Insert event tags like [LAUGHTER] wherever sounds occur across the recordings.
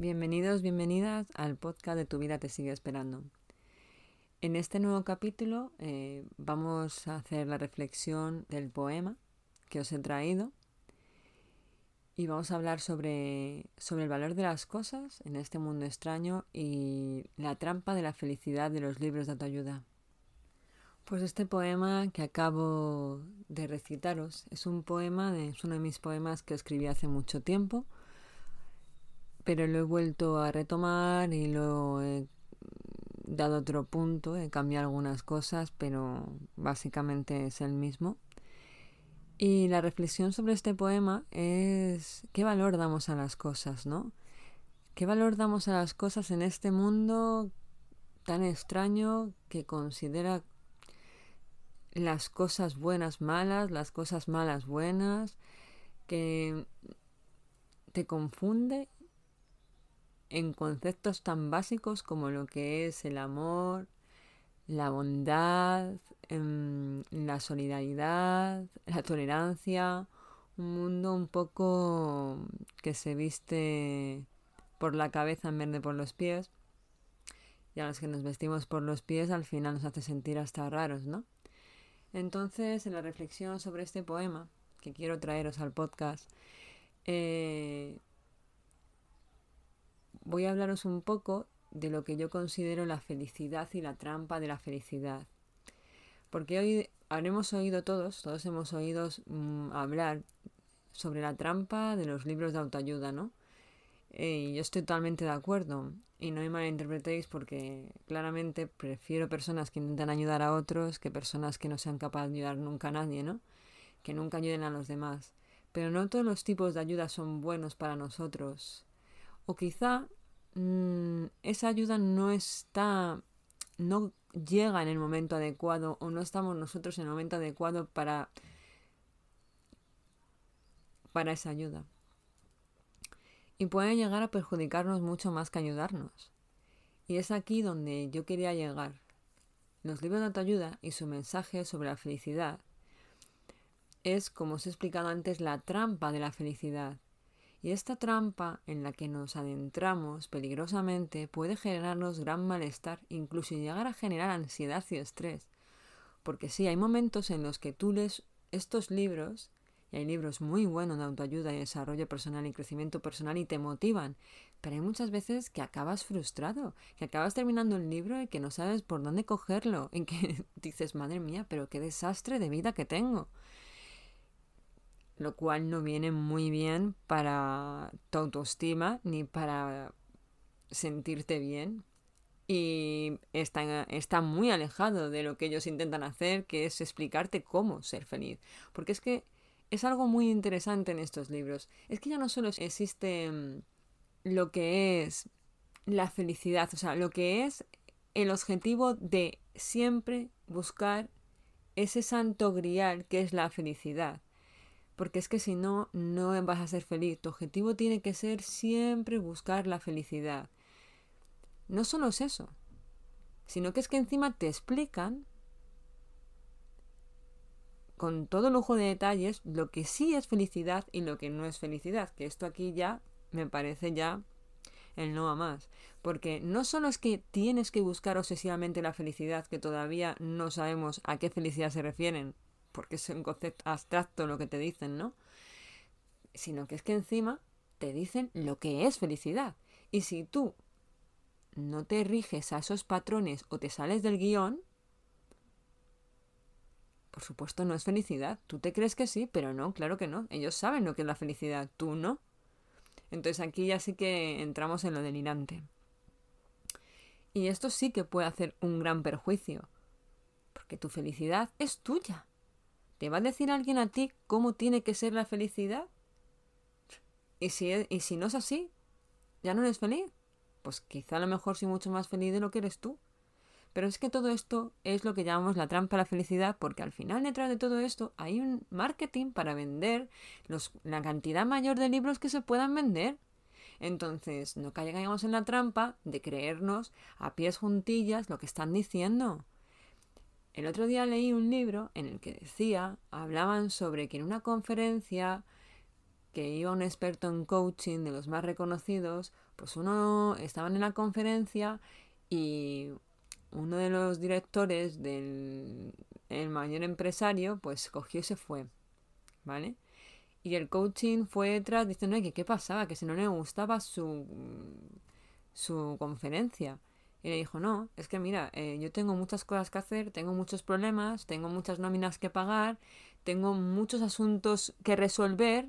Bienvenidos, bienvenidas al podcast de Tu vida te sigue esperando. En este nuevo capítulo eh, vamos a hacer la reflexión del poema que os he traído y vamos a hablar sobre, sobre el valor de las cosas en este mundo extraño y la trampa de la felicidad de los libros de autoayuda. Pues este poema que acabo de recitaros es un poema, de, es uno de mis poemas que escribí hace mucho tiempo, pero lo he vuelto a retomar y lo he dado otro punto, he cambiado algunas cosas, pero básicamente es el mismo. Y la reflexión sobre este poema es qué valor damos a las cosas, ¿no? ¿Qué valor damos a las cosas en este mundo tan extraño que considera las cosas buenas malas, las cosas malas buenas, que te confunde en conceptos tan básicos como lo que es el amor, la bondad, em, la solidaridad, la tolerancia, un mundo un poco que se viste por la cabeza en vez de por los pies. Y a los que nos vestimos por los pies al final nos hace sentir hasta raros, ¿no? Entonces, en la reflexión sobre este poema que quiero traeros al podcast, eh, voy a hablaros un poco de lo que yo considero la felicidad y la trampa de la felicidad. Porque hoy habremos oído todos, todos hemos oído mm, hablar sobre la trampa de los libros de autoayuda, ¿no? Eh, y yo estoy totalmente de acuerdo. Y no me malinterpretéis porque claramente prefiero personas que intentan ayudar a otros que personas que no sean capaces de ayudar nunca a nadie, ¿no? Que nunca ayuden a los demás. Pero no todos los tipos de ayuda son buenos para nosotros. O quizá Mm, esa ayuda no está, no llega en el momento adecuado o no estamos nosotros en el momento adecuado para, para esa ayuda. Y puede llegar a perjudicarnos mucho más que ayudarnos. Y es aquí donde yo quería llegar. Los libros de autoayuda y su mensaje sobre la felicidad es, como os he explicado antes, la trampa de la felicidad y esta trampa en la que nos adentramos peligrosamente puede generarnos gran malestar, incluso llegar a generar ansiedad y estrés. Porque sí, hay momentos en los que tú lees estos libros, y hay libros muy buenos de autoayuda y desarrollo personal y crecimiento personal y te motivan, pero hay muchas veces que acabas frustrado, que acabas terminando el libro y que no sabes por dónde cogerlo, en que [LAUGHS] dices, madre mía, pero qué desastre de vida que tengo lo cual no viene muy bien para tu autoestima ni para sentirte bien. Y está, está muy alejado de lo que ellos intentan hacer, que es explicarte cómo ser feliz. Porque es que es algo muy interesante en estos libros. Es que ya no solo existe mm, lo que es la felicidad, o sea, lo que es el objetivo de siempre buscar ese santo grial que es la felicidad porque es que si no, no vas a ser feliz. Tu objetivo tiene que ser siempre buscar la felicidad. No solo es eso, sino que es que encima te explican con todo lujo de detalles lo que sí es felicidad y lo que no es felicidad, que esto aquí ya me parece ya el no a más. Porque no solo es que tienes que buscar obsesivamente la felicidad, que todavía no sabemos a qué felicidad se refieren, porque es un concepto abstracto lo que te dicen, ¿no? Sino que es que encima te dicen lo que es felicidad. Y si tú no te riges a esos patrones o te sales del guion, por supuesto no es felicidad. Tú te crees que sí, pero no, claro que no. Ellos saben lo que es la felicidad, tú no. Entonces aquí ya sí que entramos en lo delirante. Y esto sí que puede hacer un gran perjuicio, porque tu felicidad es tuya. ¿Te va a decir alguien a ti cómo tiene que ser la felicidad? ¿Y si, y si no es así? ¿Ya no eres feliz? Pues quizá a lo mejor soy mucho más feliz de lo que eres tú. Pero es que todo esto es lo que llamamos la trampa a la felicidad, porque al final detrás de todo esto hay un marketing para vender los, la cantidad mayor de libros que se puedan vender. Entonces, no caigamos en la trampa de creernos a pies juntillas lo que están diciendo. El otro día leí un libro en el que decía, hablaban sobre que en una conferencia que iba un experto en coaching de los más reconocidos, pues uno estaban en la conferencia y uno de los directores del mayor empresario, pues cogió y se fue, ¿vale? Y el coaching fue detrás diciendo que qué pasaba, que si no le gustaba su, su conferencia. Y le dijo, no, es que mira, eh, yo tengo muchas cosas que hacer, tengo muchos problemas, tengo muchas nóminas que pagar, tengo muchos asuntos que resolver,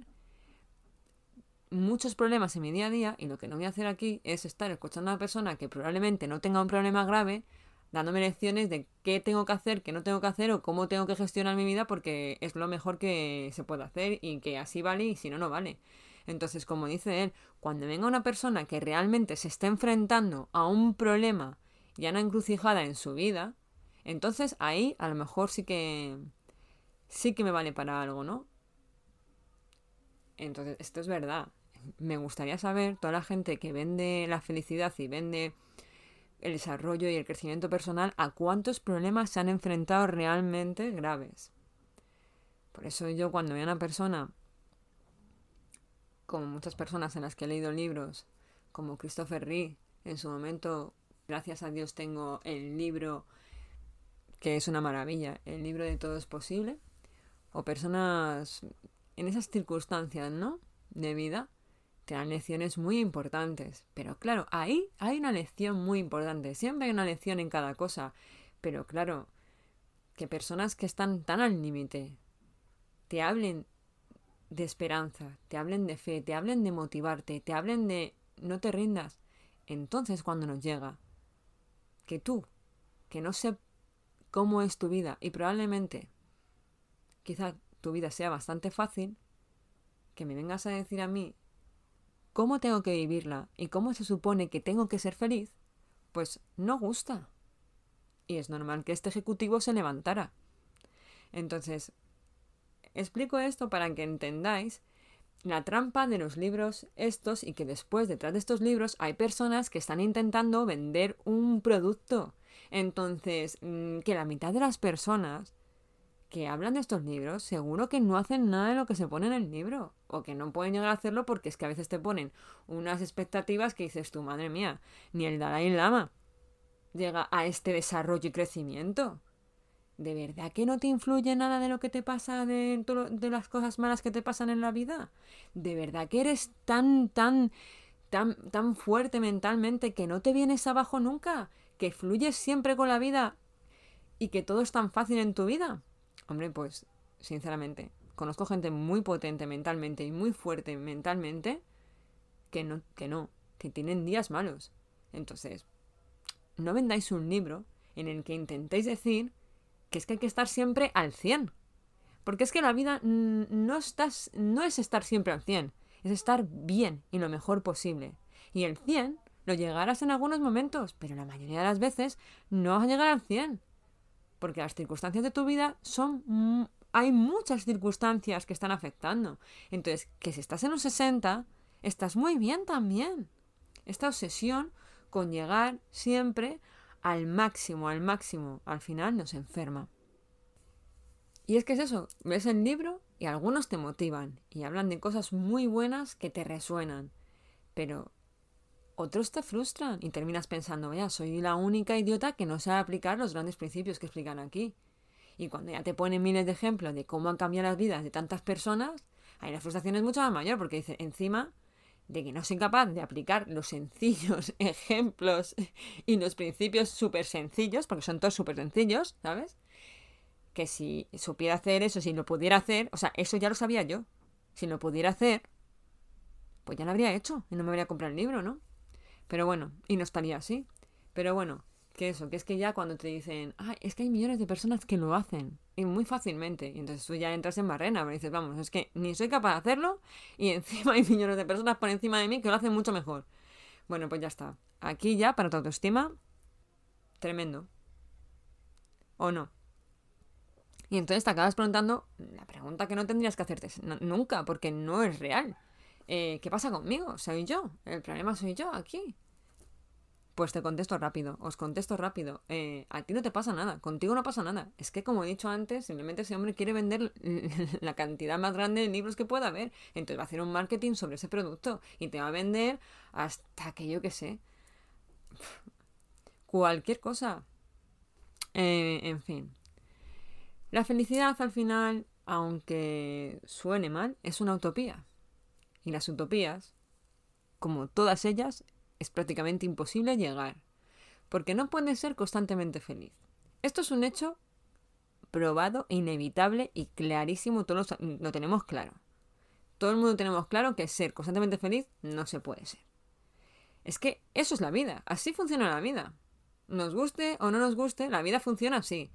muchos problemas en mi día a día, y lo que no voy a hacer aquí es estar escuchando a una persona que probablemente no tenga un problema grave, dándome lecciones de qué tengo que hacer, qué no tengo que hacer o cómo tengo que gestionar mi vida porque es lo mejor que se puede hacer y que así vale y si no, no vale. Entonces, como dice él, cuando venga una persona que realmente se está enfrentando a un problema y a una encrucijada en su vida, entonces ahí a lo mejor sí que sí que me vale para algo, ¿no? Entonces, esto es verdad. Me gustaría saber toda la gente que vende la felicidad y vende el desarrollo y el crecimiento personal a cuántos problemas se han enfrentado realmente graves. Por eso yo cuando veo a una persona, como muchas personas en las que he leído libros, como Christopher Ree, en su momento, gracias a Dios tengo el libro que es una maravilla, el libro de todo es posible, o personas en esas circunstancias, ¿no? De vida, te dan lecciones muy importantes. Pero claro, ahí hay una lección muy importante. Siempre hay una lección en cada cosa. Pero claro, que personas que están tan al límite te hablen de esperanza, te hablen de fe, te hablen de motivarte, te hablen de no te rindas. Entonces cuando nos llega que tú, que no sé cómo es tu vida y probablemente quizá tu vida sea bastante fácil, que me vengas a decir a mí cómo tengo que vivirla y cómo se supone que tengo que ser feliz, pues no gusta. Y es normal que este ejecutivo se levantara. Entonces, explico esto para que entendáis la trampa de los libros estos y que después detrás de estos libros hay personas que están intentando vender un producto. Entonces, mm, que la mitad de las personas que hablan de estos libros seguro que no hacen nada de lo que se pone en el libro. O que no pueden llegar a hacerlo porque es que a veces te ponen unas expectativas que dices tú, madre mía, ni el Dalai Lama llega a este desarrollo y crecimiento. ¿De verdad que no te influye nada de lo que te pasa, de, de las cosas malas que te pasan en la vida? ¿De verdad que eres tan, tan, tan, tan fuerte mentalmente que no te vienes abajo nunca? ¿Que fluyes siempre con la vida y que todo es tan fácil en tu vida? Hombre, pues, sinceramente, conozco gente muy potente mentalmente y muy fuerte mentalmente que no, que no, que tienen días malos. Entonces, no vendáis un libro en el que intentéis decir que es que hay que estar siempre al 100. Porque es que la vida no, estás, no es estar siempre al 100, es estar bien y lo mejor posible. Y el 100 lo llegarás en algunos momentos, pero la mayoría de las veces no vas a llegar al 100 porque las circunstancias de tu vida son... Hay muchas circunstancias que están afectando. Entonces, que si estás en un 60, estás muy bien también. Esta obsesión con llegar siempre al máximo, al máximo, al final nos enferma. Y es que es eso, ves el libro y algunos te motivan y hablan de cosas muy buenas que te resuenan. Pero otros te frustran y terminas pensando, vaya, soy la única idiota que no sabe aplicar los grandes principios que explican aquí. Y cuando ya te ponen miles de ejemplos de cómo han cambiado las vidas de tantas personas, ahí la frustración es mucho más mayor porque dice, encima de que no soy capaz de aplicar los sencillos [LAUGHS] ejemplos y los principios súper sencillos, porque son todos súper sencillos, ¿sabes? Que si supiera hacer eso, si lo pudiera hacer, o sea, eso ya lo sabía yo. Si lo pudiera hacer, pues ya lo habría hecho y no me habría comprado el libro, ¿no? Pero bueno, y no estaría así. Pero bueno, que eso, que es que ya cuando te dicen, ay, es que hay millones de personas que lo hacen, y muy fácilmente, y entonces tú ya entras en barrena, pero dices, vamos, es que ni soy capaz de hacerlo, y [LAUGHS] encima hay millones de personas por encima de mí que lo hacen mucho mejor. Bueno, pues ya está. Aquí ya, para tu autoestima, tremendo. ¿O no? Y entonces te acabas preguntando la pregunta que no tendrías que hacerte nunca, porque no es real. Eh, ¿Qué pasa conmigo? Soy yo. El problema soy yo aquí Pues te contesto rápido, os contesto rápido. Eh, a ti no te pasa nada, contigo no pasa nada. Es que como he dicho antes, simplemente ese hombre quiere vender [LAUGHS] la cantidad más grande de libros que pueda haber. Entonces va a hacer un marketing sobre ese producto y te va a vender hasta que yo que sé. Cualquier cosa. Eh, en fin. La felicidad al final, aunque suene mal, es una utopía. Y las utopías, como todas ellas, es prácticamente imposible llegar, porque no puedes ser constantemente feliz. Esto es un hecho probado, inevitable y clarísimo, todos lo tenemos claro. Todo el mundo tenemos claro que ser constantemente feliz no se puede ser. Es que eso es la vida, así funciona la vida. Nos guste o no nos guste, la vida funciona así.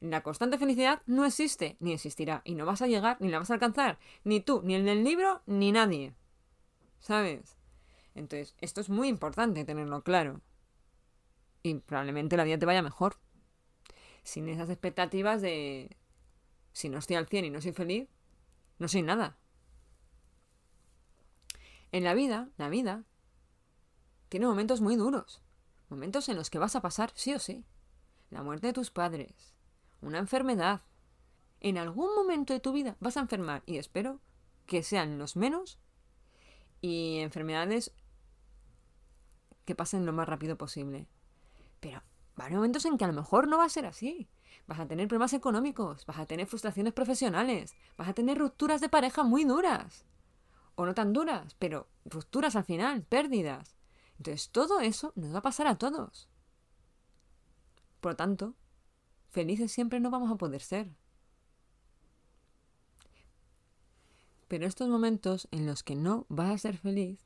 La constante felicidad no existe, ni existirá, y no vas a llegar, ni la vas a alcanzar, ni tú, ni el del libro, ni nadie. ¿Sabes? Entonces, esto es muy importante tenerlo claro. Y probablemente la vida te vaya mejor. Sin esas expectativas de si no estoy al 100 y no soy feliz, no soy nada. En la vida, la vida tiene momentos muy duros. Momentos en los que vas a pasar sí o sí. La muerte de tus padres, una enfermedad. En algún momento de tu vida vas a enfermar y espero que sean los menos y enfermedades que pasen lo más rápido posible. Pero va a haber momentos en que a lo mejor no va a ser así. Vas a tener problemas económicos, vas a tener frustraciones profesionales, vas a tener rupturas de pareja muy duras. O no tan duras, pero rupturas al final, pérdidas. Entonces todo eso nos va a pasar a todos. Por lo tanto, felices siempre no vamos a poder ser. Pero estos momentos en los que no vas a ser feliz,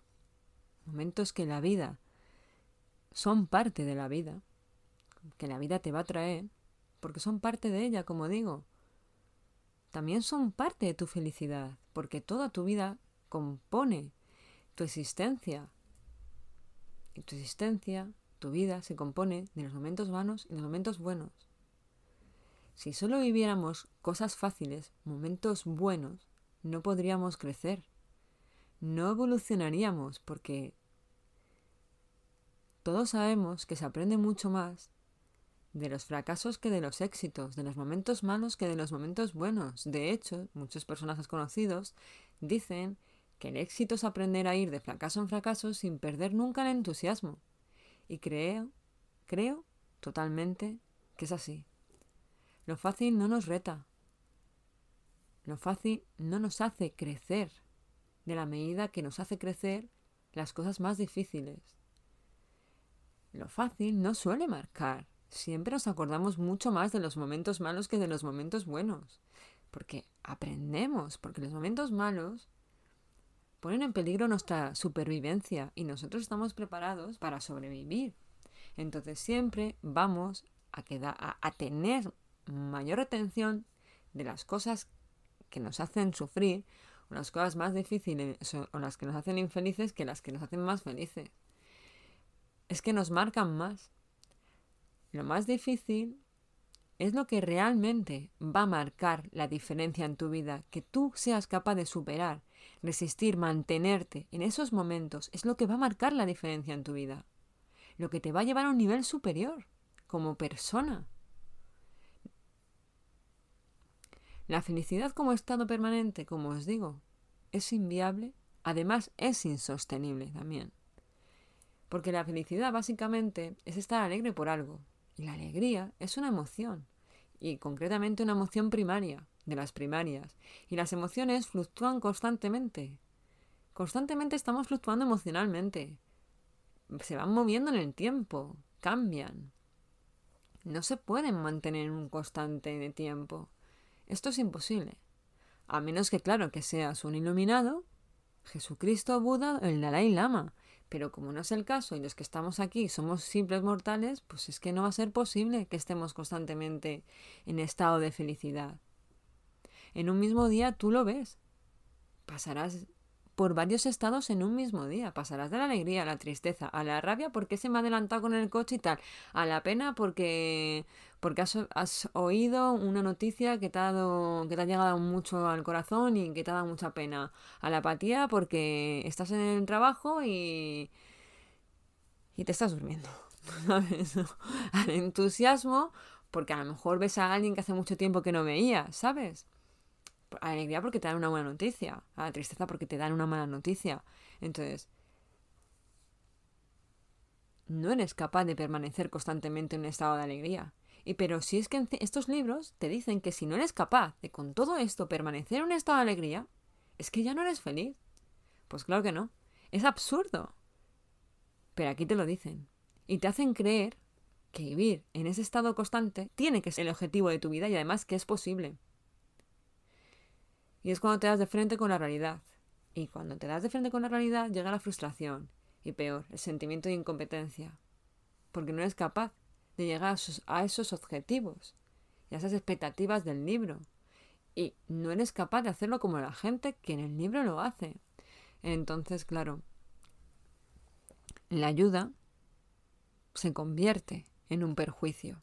momentos que la vida son parte de la vida, que la vida te va a traer, porque son parte de ella, como digo, también son parte de tu felicidad, porque toda tu vida compone tu existencia. Y tu existencia, tu vida, se compone de los momentos vanos y los momentos buenos. Si solo viviéramos cosas fáciles, momentos buenos, no podríamos crecer. No evolucionaríamos porque todos sabemos que se aprende mucho más de los fracasos que de los éxitos, de los momentos malos que de los momentos buenos. De hecho, muchos personajes conocidos dicen que el éxito es aprender a ir de fracaso en fracaso sin perder nunca el entusiasmo. Y creo, creo totalmente que es así. Lo fácil no nos reta, lo fácil no nos hace crecer de la medida que nos hace crecer las cosas más difíciles. Lo fácil no suele marcar. Siempre nos acordamos mucho más de los momentos malos que de los momentos buenos. Porque aprendemos, porque los momentos malos ponen en peligro nuestra supervivencia y nosotros estamos preparados para sobrevivir. Entonces siempre vamos a, a, tener mayor atención de las cosas que nos hacen sufrir, o las cosas más difíciles, o las que nos hacen infelices, que las que nos hacen más felices. Es que nos marcan más. Lo más difícil es lo que realmente va a marcar la diferencia en tu vida, que tú seas capaz de superar, resistir, mantenerte en esos momentos, es lo que va a marcar la diferencia en tu vida, lo que te va a llevar a un nivel superior como persona. La felicidad como estado permanente, como os digo, es inviable, además es insostenible también. Porque la felicidad básicamente es estar alegre por algo. Y la alegría es una emoción, y concretamente una emoción primaria, de las primarias. Y las emociones fluctúan constantemente. Constantemente estamos fluctuando emocionalmente. Se van moviendo en el tiempo, cambian. No se pueden mantener en un constante de tiempo. Esto es imposible. A menos que, claro, que seas un iluminado, Jesucristo, Buda, el Dalai Lama. Pero como no es el caso y los que estamos aquí somos simples mortales, pues es que no va a ser posible que estemos constantemente en estado de felicidad. En un mismo día tú lo ves. Pasarás por varios estados en un mismo día. Pasarás de la alegría a la tristeza, a la rabia porque se me ha adelantado con el coche y tal, a la pena porque, porque has, oído una noticia que te, ha dado, que te ha llegado mucho al corazón y que te ha dado mucha pena, a la apatía porque estás en el trabajo y, y te estás durmiendo. [LAUGHS] [LAUGHS] Al entusiasmo, porque a lo mejor ves a alguien que hace mucho tiempo que no veías, ¿sabes? Alegría porque te dan una buena noticia, a la tristeza porque te dan una mala noticia. Entonces, no eres capaz de permanecer constantemente en un estado de alegría. Y pero si es que estos libros te dicen que si no eres capaz de con todo esto permanecer en un estado de alegría, es que ya no eres feliz. Pues claro que no. Es absurdo. Pero aquí te lo dicen. Y te hacen creer que vivir en ese estado constante tiene que ser el objetivo de tu vida y además que es posible. Y es cuando te das de frente con la realidad. Y cuando te das de frente con la realidad llega la frustración. Y peor, el sentimiento de incompetencia. Porque no eres capaz de llegar a esos, objetivos y a esas expectativas del libro. Y no eres capaz de hacerlo como la gente que en el libro lo hace. Entonces, claro, la ayuda se convierte en un perjuicio.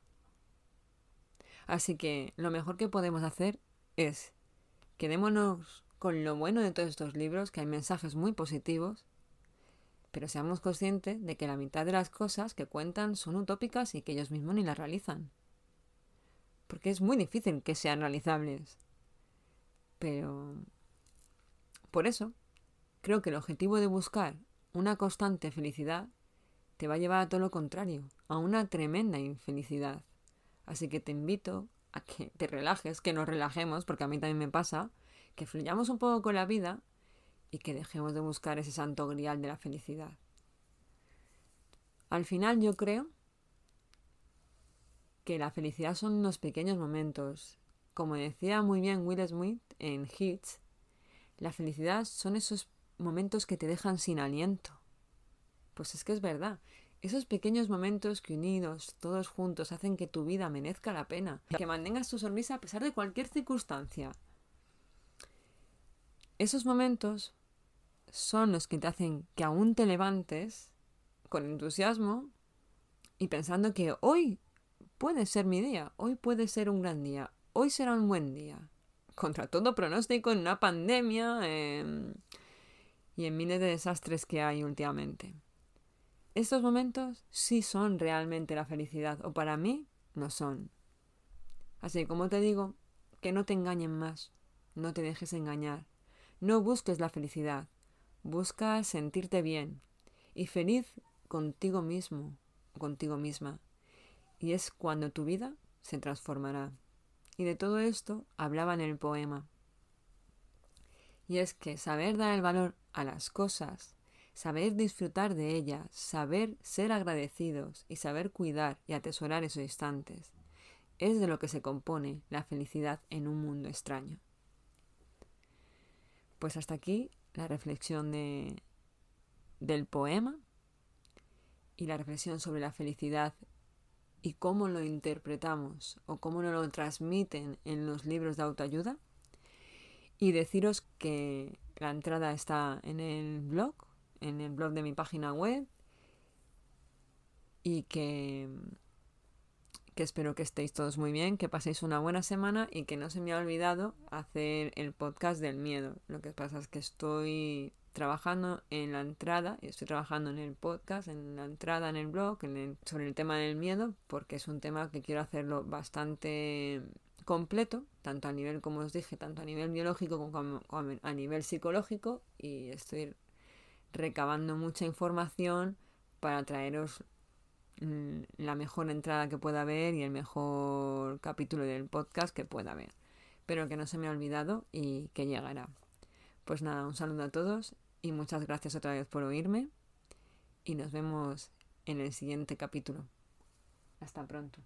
Así que lo mejor que podemos hacer es quedémonos con lo bueno de todos estos libros, que hay mensajes muy positivos, pero seamos conscientes de que la mitad de las cosas que cuentan son utópicas y que ellos mismos ni las realizan. Porque es muy difícil que sean realizables. Pero... Por eso, creo que el objetivo de buscar una constante felicidad te va a llevar a todo lo contrario, a una tremenda infelicidad. Así que te invito a que te relajes, que nos relajemos, porque a mí también me pasa, que fluyamos un poco con la vida y que dejemos de buscar ese santo grial de la felicidad. Al final yo creo que la felicidad son unos pequeños momentos. Como decía muy bien Will Smith en Hits, la felicidad son esos momentos que te dejan sin aliento. Pues es que es verdad. Esos pequeños momentos que unidos, todos juntos, hacen que tu vida merezca la pena. Que mantengas tu sonrisa a pesar de cualquier circunstancia. Esos momentos son los que te hacen que aún te levantes con entusiasmo y pensando que hoy puede ser mi día, hoy puede ser un gran día, hoy será un buen día. Contra todo pronóstico en una pandemia em, y en miles de desastres que hay últimamente. Estos momentos sí son realmente la felicidad, o para mí no son. Así como te digo, que no te engañen más, no te dejes engañar, no busques la felicidad, Busca sentirte bien y feliz contigo mismo, contigo misma. Y es cuando tu vida se transformará. Y de todo esto hablaba en el poema. Y es que saber dar el valor a las cosas, saber disfrutar de ellas, saber ser agradecidos y saber cuidar y atesorar esos instantes, es de lo que se compone la felicidad en un mundo extraño. Pues hasta aquí la reflexión de, del poema y la reflexión sobre la felicidad y cómo lo interpretamos o cómo nos lo transmiten en los libros de autoayuda. Y deciros que la entrada está en el blog, en el blog de mi página web y que que espero que estéis todos muy bien, que paséis una buena semana y que no se me ha olvidado hacer el podcast del miedo. Lo que pasa es que estoy trabajando en la entrada, estoy trabajando en el podcast, en la entrada en el blog, sobre el tema del miedo, porque es un tema que quiero hacerlo bastante completo, tanto a nivel, como os dije, tanto a nivel biológico como a nivel psicológico, y estoy recabando mucha información para traeros Mm, la mejor entrada que pueda haber y el mejor capítulo del podcast que pueda haber. Pero que no se me ha olvidado y que llegará. Pues nada, un saludo a todos y muchas gracias otra vez por oírme y nos vemos en el siguiente capítulo. Hasta pronto.